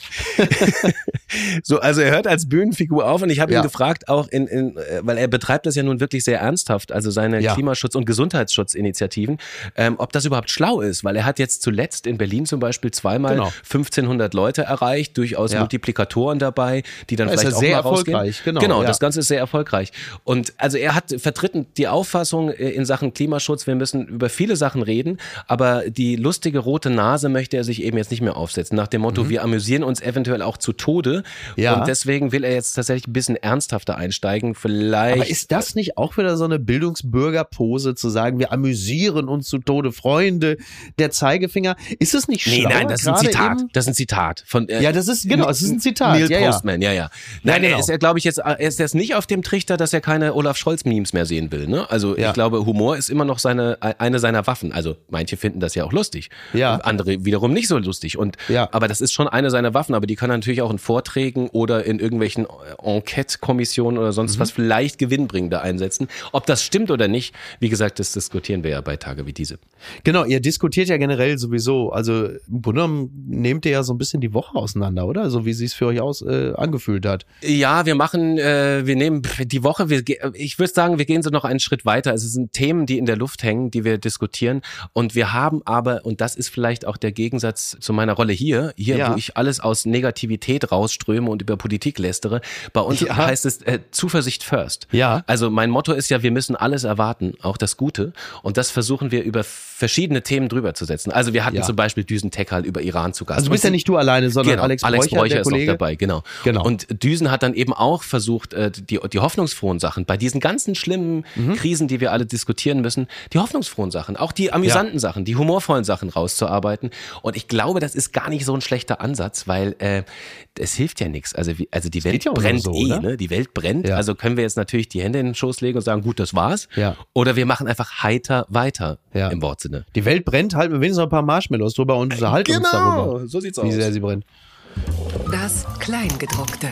So, also er hört als Bühnenfigur auf und ich habe Ja. ihn gefragt, auch in, in, äh, weil er betreibt das ja nun wirklich sehr ernsthaft, also seine Ja. Klimaschutz- und Gesundheitsschutzinitiativen, ähm, ob das überhaupt schlau ist, weil er hat jetzt zuletzt in Berlin zum Beispiel zweimal Genau. 1500 Leute erreicht, durchaus Ja. Multiplikatoren dabei, die dann ist vielleicht ja auch sehr erfolgreich, genau, Genau, das Ganze ist sehr erfolgreich. Und also er hat vertritt die Auffassung äh, in Sachen Klimaschutz, wir müssen über viele Sachen reden, aber die lustige rote Nase möchte er sich eben jetzt nicht mehr aufsetzen, nach dem Motto, wir amüsieren uns eventuell auch zu Tode. Ja. Und deswegen will er jetzt tatsächlich ein bisschen ernsthafter einsteigen. Vielleicht. Aber ist das nicht auch wieder so eine Bildungsbürgerpose zu sagen, wir amüsieren uns zu Tode, Freunde, der Zeigefinger? Ist es nicht Nee, schlauer, nein, das ist ein Zitat. Das ist ein Zitat von. äh, Ja, das ist- genau, es ist ein Zitat, Neil ja, ja. Postman, ja, ja. Nein, genau. er ist ja, glaube ich, jetzt, er ist jetzt nicht auf dem Trichter, dass er keine Olaf Scholz-Memes mehr sehen will. Ne? Also Ja. ich glaube, Humor ist immer noch seine eine seiner Waffen. Also manche finden das ja auch lustig, Ja. andere wiederum nicht so lustig. Und Ja. aber das ist schon eine seiner Waffen. Aber die kann er natürlich auch in Vorträgen oder in irgendwelchen äh, Enquete-Kommissionen oder sonst Mhm. was vielleicht gewinnbringender einsetzen. Ob das stimmt oder nicht, wie gesagt, das diskutieren wir ja bei Tage wie diese. Genau, ihr diskutiert ja generell sowieso. Also im Grunde genommen nehmt ihr ja so ein bisschen die Woche auseinander, oder? So wie sie es für euch aus äh, angefühlt hat. Ja, wir machen, äh, wir nehmen die Woche, wir, ich würde sagen, wir gehen so noch einen Schritt weiter. Es sind Themen, die in der Luft hängen, die wir diskutieren. Und wir haben aber, und das ist vielleicht auch der Gegensatz zu meiner Rolle hier, hier, Ja. wo ich alles aus Negativität rausströme und über Politik lästere, bei uns Ja. heißt es äh, Zuversicht first. Ja. Also mein Motto ist ja, wir müssen alles erwarten, auch das Gute. Und das versuchen wir über verschiedene Themen drüber zu setzen. Also wir hatten Ja. zum Beispiel Düsen Tekal über Iran zu Gast. Also du bist ja nicht du alleine, sondern Genau, Alex, Alex Bräucher, Bräucher ist noch Kollege. dabei, genau. Genau. Und Düsen hat dann eben auch versucht, äh, die, die hoffnungsfrohen Sachen, bei diesen ganzen schlimmen Mhm. Krisen, die wir alle diskutieren müssen, die hoffnungsfrohen Sachen, auch die amüsanten Sachen, die humorvollen Sachen rauszuarbeiten. Und ich glaube, das ist gar nicht so ein schlechter Ansatz, weil äh, es hilft ja nichts. Also, wie, also die Welt ja auch brennt so, eh, oder? ne? Die Welt brennt. Ja. Also können wir jetzt natürlich die Hände in den Schoß legen und sagen, gut, das war's. Ja. Oder wir machen einfach heiter weiter Ja. im Wortsinne. Die Welt brennt, halten wir wenigstens noch ein paar Marshmallows drüber und unterhalten uns darüber. Genau, so sieht's Wie sehr sie brennt. Das Kleingedruckte.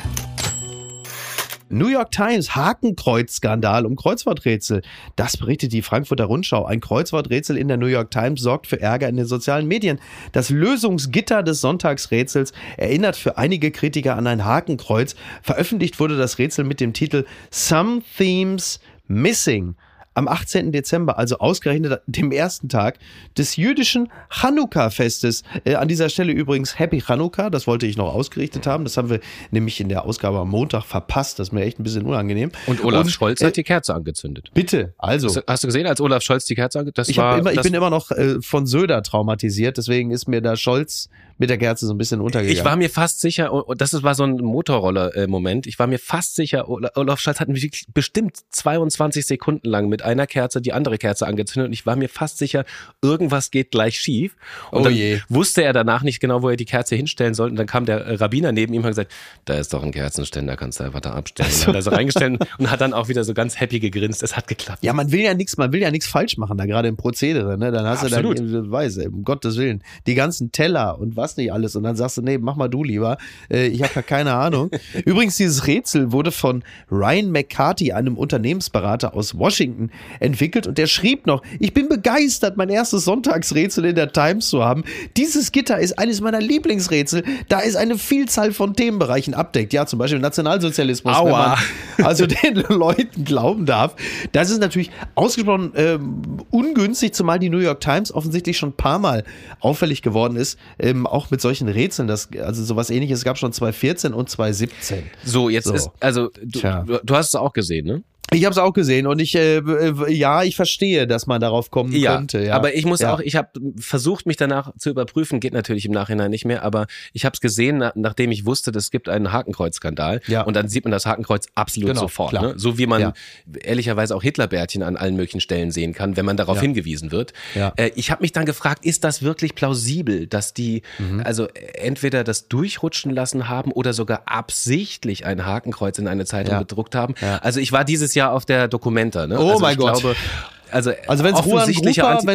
New York Times, Hakenkreuz-Skandal um Kreuzworträtsel. Das berichtet die Frankfurter Rundschau. Ein Kreuzworträtsel in der New York Times sorgt für Ärger in den sozialen Medien. Das Lösungsgitter des Sonntagsrätsels erinnert für einige Kritiker an ein Hakenkreuz. Veröffentlicht wurde das Rätsel mit dem Titel Some Themes Missing am 18. Dezember, also ausgerechnet dem ersten Tag des jüdischen Chanukka-Festes. Äh, an dieser Stelle übrigens Happy Chanukka, das wollte ich noch ausgerichtet haben. Das haben wir nämlich in der Ausgabe am Montag verpasst. Das ist mir echt ein bisschen unangenehm. Und Olaf Und, Scholz hat äh, die Kerze angezündet. Bitte, also. Hast, hast, du gesehen, als Olaf Scholz die Kerze angezündet hat? Ich, immer, ich bin immer noch äh, von Söder traumatisiert, deswegen ist mir da Scholz mit der Kerze so ein bisschen untergegangen. Ich war mir fast sicher, und das war so ein Motorroller-Moment, ich war mir fast sicher, Olaf Scholz hat mich bestimmt 22 Sekunden lang mit einer Kerze die andere Kerze angezündet und ich war mir fast sicher, irgendwas geht gleich schief. Und oh dann je. wusste er danach nicht genau, wo er die Kerze hinstellen sollte. Und dann kam der Rabbiner neben ihm und hat gesagt, da ist doch ein Kerzenständer, kannst du einfach da abstellen. Und hat er so reingestellt und hat dann auch wieder so ganz happy gegrinst. Es hat geklappt. Ja, man will ja nichts, man will ja nichts falsch machen, da gerade im Prozedere. Ne? Dann hast Absolut. du dann, weiß, um Gottes Willen, die ganzen Teller und was nicht alles. Und dann sagst du, nee, mach mal du lieber. Äh, ich habe ja keine Ahnung. Übrigens, dieses Rätsel wurde von Ryan McCarthy, einem Unternehmensberater aus Washington, entwickelt. Und der schrieb noch, ich bin begeistert, mein erstes Sonntagsrätsel in der Times zu haben. Dieses Gitter ist eines meiner Lieblingsrätsel, da es eine Vielzahl von Themenbereichen abdeckt. Ja, zum Beispiel Nationalsozialismus, Aua. wenn man also den Leuten glauben darf. Das ist natürlich ausgesprochen ähm, ungünstig, zumal die New York Times offensichtlich schon ein paar Mal auffällig geworden ist, ähm, auch mit solchen Rätseln, das, also sowas ähnliches gab schon 2014 und 2017. So, jetzt so. ist, also du, du, hast es auch gesehen, ne? Ich habe es auch gesehen und ich äh, äh, ja, ich verstehe, dass man darauf kommen ja, könnte. Ja, aber ich muss ja. auch, ich habe versucht, mich danach zu überprüfen, geht natürlich im Nachhinein nicht mehr, aber ich habe es gesehen, na, nachdem ich wusste, es gibt einen Hakenkreuz-Skandal. Ja. Und dann sieht man das Hakenkreuz absolut genau, sofort. Ne? So wie man ja. ehrlicherweise auch Hitlerbärtchen an allen möglichen Stellen sehen kann, wenn man darauf hingewiesen wird. Ja. Äh, ich habe mich dann gefragt, ist das wirklich plausibel, dass die mhm. also entweder das durchrutschen lassen haben oder sogar absichtlich ein Hakenkreuz in eine Zeitung gedruckt haben? Also ich war dieses ja auf der Dokumenta. Ne? Oh also mein Gott. Glaube, also, also wenn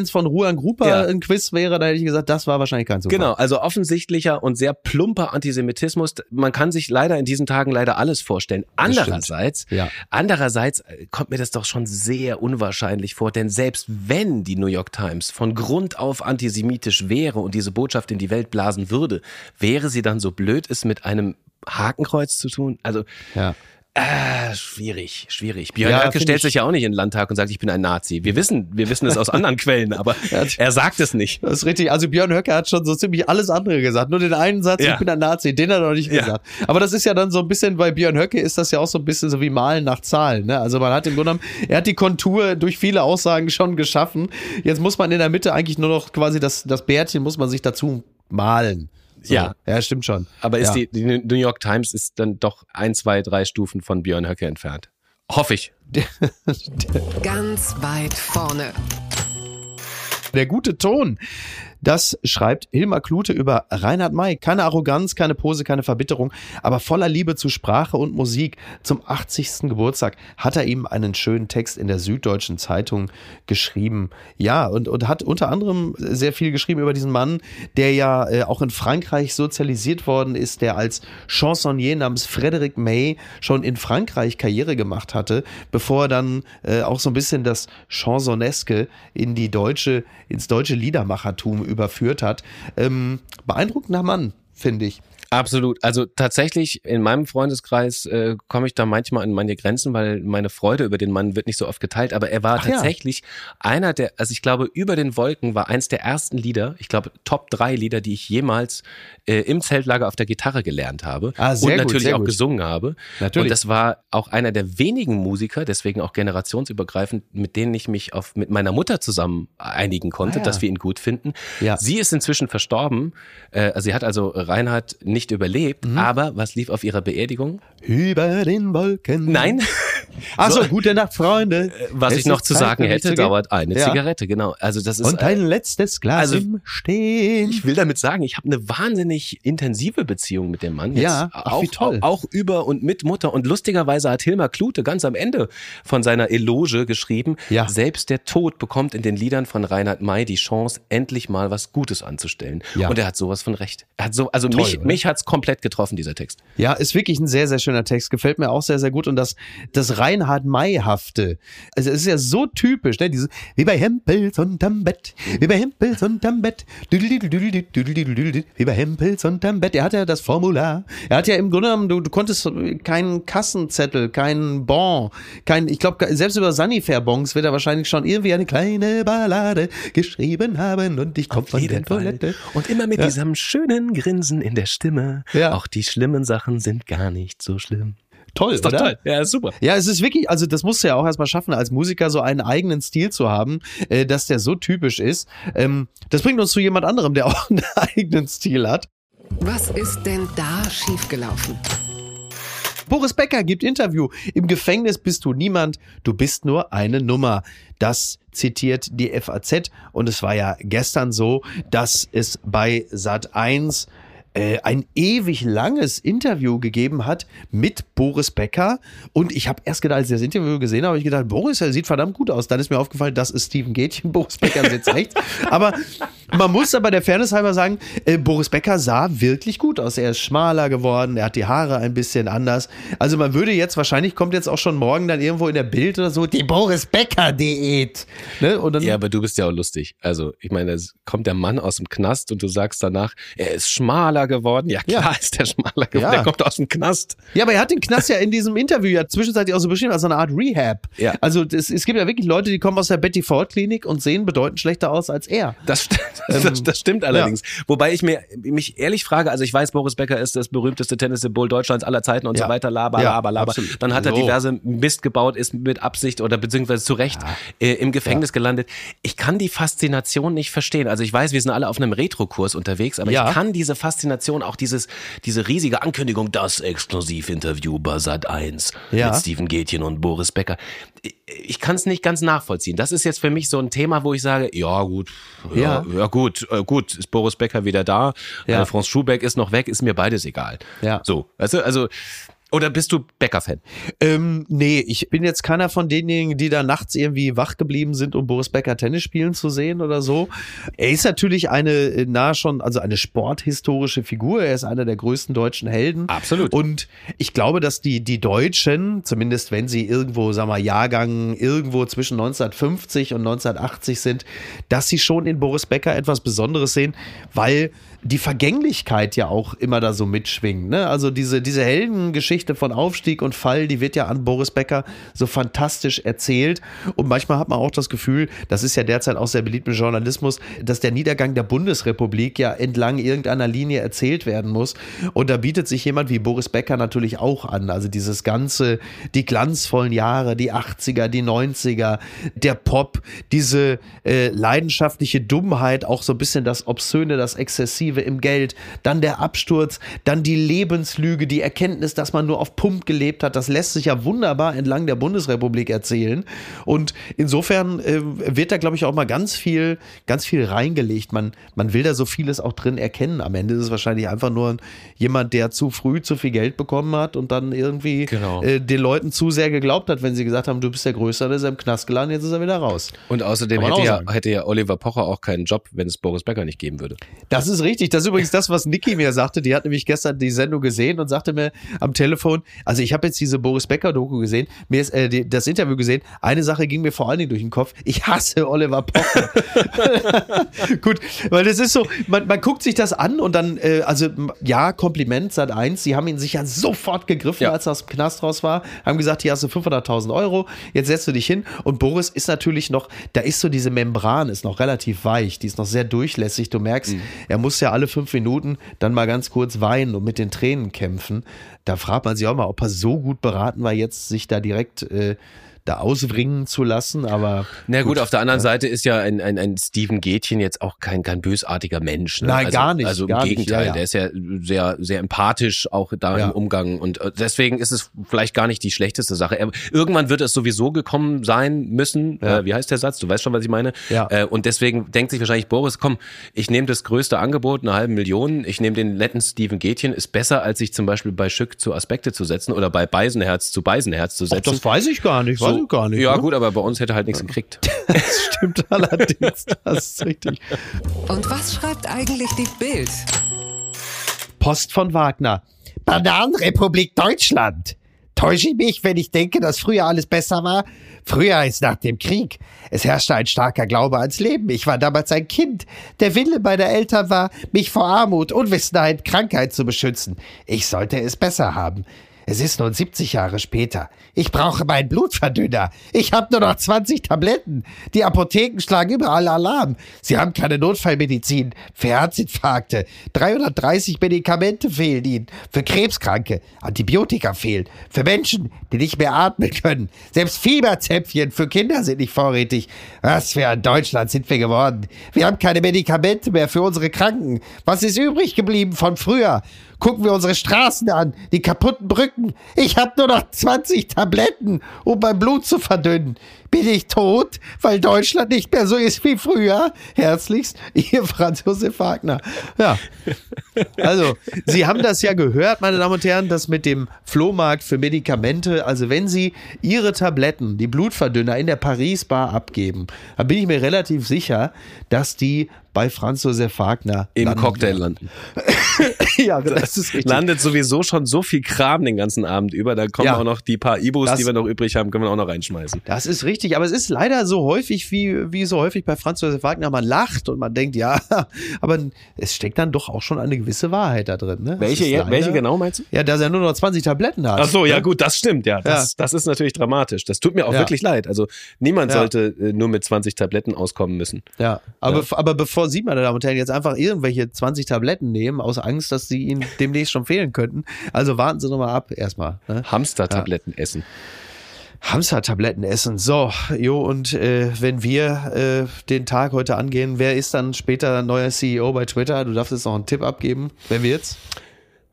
es von Ruan Grupa ja. ein Quiz wäre, dann hätte ich gesagt, das war wahrscheinlich kein Zufall. Genau, also offensichtlicher und sehr plumper Antisemitismus. Man kann sich leider in diesen Tagen leider alles vorstellen. Andererseits, ja. andererseits kommt mir das doch schon sehr unwahrscheinlich vor, denn selbst wenn die New York Times von Grund auf antisemitisch wäre und diese Botschaft in die Welt blasen würde, wäre sie dann so blöd, es mit einem Hakenkreuz zu tun? Also ja. Äh, schwierig, schwierig. Björn ja, Höcke stellt sich ja auch nicht in den Landtag und sagt, ich bin ein Nazi. Wir wissen, wir wissen es aus anderen Quellen, aber er sagt es nicht. Das ist richtig. Also Björn Höcke hat schon so ziemlich alles andere gesagt. Nur den einen Satz, ja. ich bin ein Nazi, den hat er noch nicht ja. gesagt. Aber das ist ja dann so ein bisschen, bei Björn Höcke ist das ja auch so ein bisschen so wie Malen nach Zahlen. Ne? Also man hat im Grunde genommen, er hat die Kontur durch viele Aussagen schon geschaffen. Jetzt muss man in der Mitte eigentlich nur noch quasi das, das Bärtchen muss man sich dazu malen. So. Ja. Ja, stimmt schon. Aber ist ja. die, die New York Times ist dann doch ein, zwei, drei Stufen von Björn Höcke entfernt. Hoffe ich. Ganz weit vorne. Der gute Ton. Das schreibt Hilmar Klute über Reinhard May. Keine Arroganz, keine Pose, keine Verbitterung, aber voller Liebe zu Sprache und Musik. Zum 80. Geburtstag hat er ihm einen schönen Text in der Süddeutschen Zeitung geschrieben. Ja, und, und hat unter anderem sehr viel geschrieben über diesen Mann, der ja äh, auch in Frankreich sozialisiert worden ist, der als Chansonnier namens Frédéric May schon in Frankreich Karriere gemacht hatte, bevor er dann äh, auch so ein bisschen das Chansoneske in die deutsche, ins deutsche Liedermachertum überführt hat. Ähm, beeindruckender Mann, finde ich. Absolut. Also tatsächlich in meinem Freundeskreis äh, komme ich da manchmal an meine Grenzen, weil meine Freude über den Mann wird nicht so oft geteilt. Aber er war Ach tatsächlich ja. einer der, also ich glaube, über den Wolken war eins der ersten Lieder, ich glaube Top drei Lieder, die ich jemals äh, im Zeltlager auf der Gitarre gelernt habe ah, und natürlich gut, auch gut. gesungen habe. Natürlich. Und das war auch einer der wenigen Musiker, deswegen auch generationsübergreifend, mit denen ich mich auf mit meiner Mutter zusammen einigen konnte, ah, ja. dass wir ihn gut finden. Ja. Sie ist inzwischen verstorben. Äh, also sie hat also Reinhard nicht überlebt, mhm. aber was lief auf ihrer Beerdigung? Über den Wolken. Nein, Achso, so, gute Nacht, Freunde. Äh, was es ich noch zu sagen hätte, zu dauert eine ja. Zigarette, genau. Also das ist und ein äh, letztes Glas also, im Stehen. Ich will damit sagen, ich habe eine wahnsinnig intensive Beziehung mit dem Mann. Jetzt ja, ach, auch, toll. Auch, auch über und mit Mutter. Und lustigerweise hat Hilmar Klute ganz am Ende von seiner Eloge geschrieben, ja. selbst der Tod bekommt in den Liedern von Reinhard May die Chance, endlich mal was Gutes anzustellen. Ja. Und er hat sowas von recht. Er hat so, also toll, mich, mich hat's komplett getroffen, dieser Text. Ja, ist wirklich ein sehr, sehr schöner Text. Gefällt mir auch sehr, sehr gut. Und das, das Reinhard May-hafte. Also es ist ja so typisch, ne? Diese, wie bei Hempels unterm Bett, wie bei Hempels unterm Bett, wie bei Hempels unterm Bett. Er hat ja das Formular. Er hat ja im Grunde genommen, du, du konntest keinen Kassenzettel, keinen Bon, kein, ich glaube, selbst über Sanifair-Bons wird er wahrscheinlich schon irgendwie eine kleine Ballade geschrieben haben und ich komme von der Toilette. Und immer mit ja. diesem schönen Grinsen in der Stimme. Ja. Auch die schlimmen Sachen sind gar nicht so schlimm. Toll, ist doch oder? toll. Ja, ist super. Ja, es ist wirklich, also das musst du ja auch erstmal schaffen, als Musiker so einen eigenen Stil zu haben, äh, dass der so typisch ist. Ähm, das bringt uns zu jemand anderem, der auch einen eigenen Stil hat. Was ist denn da schiefgelaufen? Boris Becker gibt Interview. Im Gefängnis bist du niemand, du bist nur eine Nummer. Das zitiert die FAZ und es war ja gestern so, dass es bei Sat 1 äh, ein ewig langes Interview gegeben hat mit Boris Becker. Und ich habe erst gedacht, als ich das Interview gesehen habe, habe ich gedacht, Boris, er sieht verdammt gut aus. Dann ist mir aufgefallen, das ist Steven Gätchen, Boris Becker sitzt rechts. Aber man muss aber der Fairness halber sagen, äh, Boris Becker sah wirklich gut aus. Er ist schmaler geworden, er hat die Haare ein bisschen anders. Also man würde jetzt, wahrscheinlich kommt jetzt auch schon morgen dann irgendwo in der Bild oder so, die Boris Becker-Diät. Ne? ja, aber du bist ja auch lustig. Also ich meine, es kommt der Mann aus dem Knast und du sagst danach, er ist schmaler schmaler geworden. Ja, klar ja. ist der schmaler geworden. Ja. Der kommt aus dem Knast. Ja, aber er hat den Knast ja in diesem Interview ja zwischenzeitlich auch so beschrieben als eine Art Rehab. Ja. Also es, es gibt ja wirklich Leute, die kommen aus der Betty Ford Klinik und sehen bedeutend schlechter aus als er. Das, das, ähm, das stimmt allerdings. Ja. Wobei ich mir mich ehrlich frage, also ich weiß, Boris Becker ist das berühmteste Tennis-Symbol Deutschlands aller Zeiten und so weiter, laber, laber, laber. Absolut. Dann hat er so. diverse Mist gebaut, ist mit Absicht oder beziehungsweise zu Recht äh, im Gefängnis gelandet. Ich kann die Faszination nicht verstehen. Also ich weiß, wir sind alle auf einem Retro-Kurs unterwegs, aber ich kann diese Faszination, auch dieses diese riesige Ankündigung, das Exklusivinterview bei Sat 1 ja. mit Steven Gätchen und Boris Becker. Ich kann es nicht ganz nachvollziehen. Das ist jetzt für mich so ein Thema, wo ich sage, ja gut, ja, ja, ja gut, äh, gut, ist Boris Becker wieder da, ja. Äh, Franz Schubeck ist noch weg, ist mir beides egal. Ja. So, weißt du, also oder bist du Becker-Fan? Ähm, nee, ich bin jetzt keiner von denjenigen, die da nachts irgendwie wach geblieben sind, um Boris Becker Tennis spielen zu sehen oder so. Er ist natürlich eine, äh, nahe schon, also eine sporthistorische Figur. Er ist einer der größten deutschen Helden. Absolut. Und ich glaube, dass die, die Deutschen, zumindest wenn sie irgendwo, sagen wir, Jahrgang irgendwo zwischen 1950 und 1980 sind, dass sie schon in Boris Becker etwas Besonderes sehen, weil die Vergänglichkeit ja auch immer da so mitschwingt. Ne? Also diese, diese Heldengeschichte von Aufstieg und Fall, die wird ja an Boris Becker so fantastisch erzählt. Und manchmal hat man auch das Gefühl, das ist ja derzeit auch sehr beliebt im Journalismus, dass der Niedergang der Bundesrepublik ja entlang irgendeiner Linie erzählt werden muss. Und da bietet sich jemand wie Boris Becker natürlich auch an. Also dieses ganze, die glanzvollen Jahre, die 80er, die 90er, der Pop, diese äh, leidenschaftliche Dummheit, auch so ein bisschen das Obszöne, das Exzessive Negative im Geld, dann der Absturz, dann die Lebenslüge, die Erkenntnis, dass man nur auf Pump gelebt hat. Das lässt sich ja wunderbar entlang der Bundesrepublik erzählen. Und insofern äh, wird da, glaube ich, auch mal ganz viel, ganz viel reingelegt. Man, man will da so vieles auch drin erkennen. Am Ende ist es wahrscheinlich einfach nur jemand, der zu früh zu viel Geld bekommen hat und dann irgendwie genau. äh, den Leuten zu sehr geglaubt hat, wenn sie gesagt haben, du bist der Größte, dann ist er im Knast gelandet, jetzt ist er wieder raus. Und außerdem hätte ja, hätte ja Oliver Pocher auch keinen Job, wenn es Boris Becker nicht geben würde. Das ist richtig richtig. Das ist übrigens das, was Niki mir sagte. Die hat nämlich gestern die Sendung gesehen und sagte mir am Telefon, also ich habe jetzt diese Boris Becker-Doku gesehen, mir ist äh, die, das Interview gesehen. Eine Sache ging mir vor allen Dingen durch den Kopf. Ich hasse Oliver Pocher. Gut, weil das ist so, man, man guckt sich das an und dann, äh, also ja, Kompliment seit eins. Sie haben ihn sich ja sofort gegriffen, ja. als er aus dem Knast raus war. Haben gesagt, hier hast du 500.000 Euro, jetzt setzt du dich hin. Und Boris ist natürlich noch, da ist so diese Membran, ist noch relativ weich, die ist noch sehr durchlässig. Du merkst, mhm. er muss ja alle fünf Minuten dann mal ganz kurz weinen und mit den Tränen kämpfen. Da fragt man sich auch mal, ob er so gut beraten war, jetzt sich da direkt äh, da auswringen zu lassen, aber. Na gut, auf der anderen Seite ist ja ein, ein, ein Steven Gätchen jetzt auch kein, kein bösartiger Mensch. Ne? Nein, also, gar nicht, Also im gar nicht, Gegenteil, ja, ja. der ist ja sehr, sehr empathisch auch da Ja. im Umgang und äh, deswegen ist es vielleicht gar nicht die schlechteste Sache. Er, irgendwann wird es sowieso gekommen sein müssen. Äh, wie heißt der Satz? Du weißt schon, was ich meine. Ja. Äh, und deswegen denkt sich wahrscheinlich Boris, komm, ich nehme das größte Angebot, eine halbe Million. Ich nehme den netten Steven Gätchen, ist besser, als sich zum Beispiel bei Schück zu Aspekte zu setzen oder bei Beisenherz zu Beisenherz zu Ach, setzen. das weiß ich gar nicht, weiß ich gar nicht. ja, ne? gut, aber bei uns hätte er halt nichts gekriegt. Das stimmt allerdings, das ist richtig. Und was schreibt eigentlich die Bild? Post von Wagner. Bananenrepublik Deutschland. Täusche ich mich, wenn ich denke, dass früher alles besser war? Früher als nach dem Krieg. Es herrschte ein starker Glaube ans Leben. Ich war damals ein Kind. Der Wille meiner Eltern war, mich vor Armut, Unwissenheit, Krankheit zu beschützen. Ich sollte es besser haben. Es ist nun 70 Jahre später. Ich brauche meinen Blutverdünner. Ich habe nur noch 20 Tabletten. Die Apotheken schlagen überall Alarm. Sie haben keine Notfallmedizin für Herzinfarkte. 330 Medikamente fehlen ihnen. Für Krebskranke. Antibiotika fehlen. Für Menschen, die nicht mehr atmen können. Selbst Fieberzäpfchen für Kinder sind nicht vorrätig. Was für ein Deutschland sind wir geworden. Wir haben keine Medikamente mehr für unsere Kranken. Was ist übrig geblieben von früher? Gucken wir unsere Straßen an, die kaputten Brücken. Ich habe nur noch 20 Tabletten, um mein Blut zu verdünnen. Bin ich tot, weil Deutschland nicht mehr so ist wie früher? Herzlichst, Ihr Franz Josef Wagner. Ja. Also, Sie haben das ja gehört, meine Damen und Herren, das mit dem Flohmarkt für Medikamente. Also, wenn Sie Ihre Tabletten, die Blutverdünner in der Paris-Bar abgeben, dann bin ich mir relativ sicher, dass die bei Franz Josef Wagner Im landen Cocktail landen. Ja, das ist richtig. Landet sowieso schon so viel Kram den ganzen Abend über. Da kommen Ja. auch noch die paar Ibos, Das- die wir noch übrig haben, können wir auch noch reinschmeißen. Das ist richtig, aber es ist leider so häufig, wie, wie so häufig bei Franz Josef Wagner, man lacht und man denkt, ja, aber es steckt dann doch auch schon eine gewisse Wahrheit da drin. Ne? Welche, leider- welche genau meinst du? Ja, dass er nur noch 20 Tabletten hat. Ach so, ja Ne? gut, das stimmt, ja. Das, Ja. das ist natürlich dramatisch. Das tut mir auch Ja. wirklich leid. Also niemand Ja. sollte äh, nur mit 20 Tabletten auskommen müssen. Ja, aber, Ja. aber bevor Sie, meine Damen und Herren, jetzt einfach irgendwelche 20 Tabletten nehmen, aus Angst, dass sie Ihnen demnächst schon fehlen könnten, also warten Sie noch mal ab erstmal. Ne? Hamster-Tabletten essen. Hamster-Tabletten essen. So, jo, und äh, wenn wir äh, den Tag heute angehen, wer ist dann später neuer CEO bei Twitter? Du darfst jetzt noch einen Tipp abgeben. Wer wird's?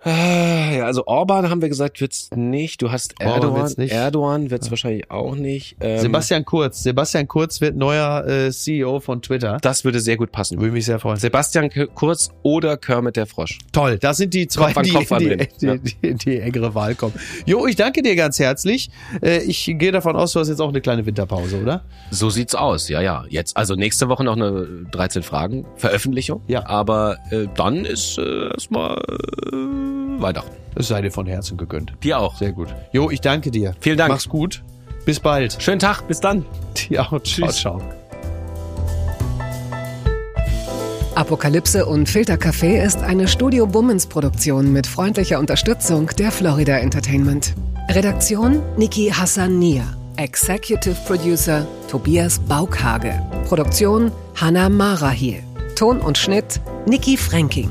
Ah, Ja, also Orban haben wir gesagt, wird's nicht. Du hast Orban Erdogan. wird's nicht. Erdogan wird's wahrscheinlich auch nicht. Ähm, Sebastian Kurz. Sebastian Kurz wird neuer äh, CEO von Twitter. Das würde sehr gut passen. Würde mich sehr freuen. Sebastian Kurz oder Kermit der Frosch. Toll, das sind die zwei, Kopf an die, Kopf die, die, Ja. die, die, die engere Wahl kommen. Jo, ich danke dir ganz herzlich. Äh, Ich gehe davon aus, du hast jetzt auch eine kleine Winterpause, oder? So sieht's aus, ja, ja. Jetzt, also nächste Woche noch eine 13 Fragen Veröffentlichung. Ja. Aber äh, dann ist äh, erstmal äh, Weihnachten. Es sei dir von Herzen gegönnt. Dir auch. Sehr gut. Jo, ich danke dir. Vielen Dank. Mach's gut. Bis bald. Schönen Tag, bis dann. Ja, ciao, Tschüss. ciao. Apokalypse und Filtercafé ist eine Studio Bummens Produktion mit freundlicher Unterstützung der Florida Entertainment. Redaktion Niki Hassania. Executive Producer Tobias Baukhage. Produktion Hanna Marahiel. Ton und Schnitt Niki Fränking.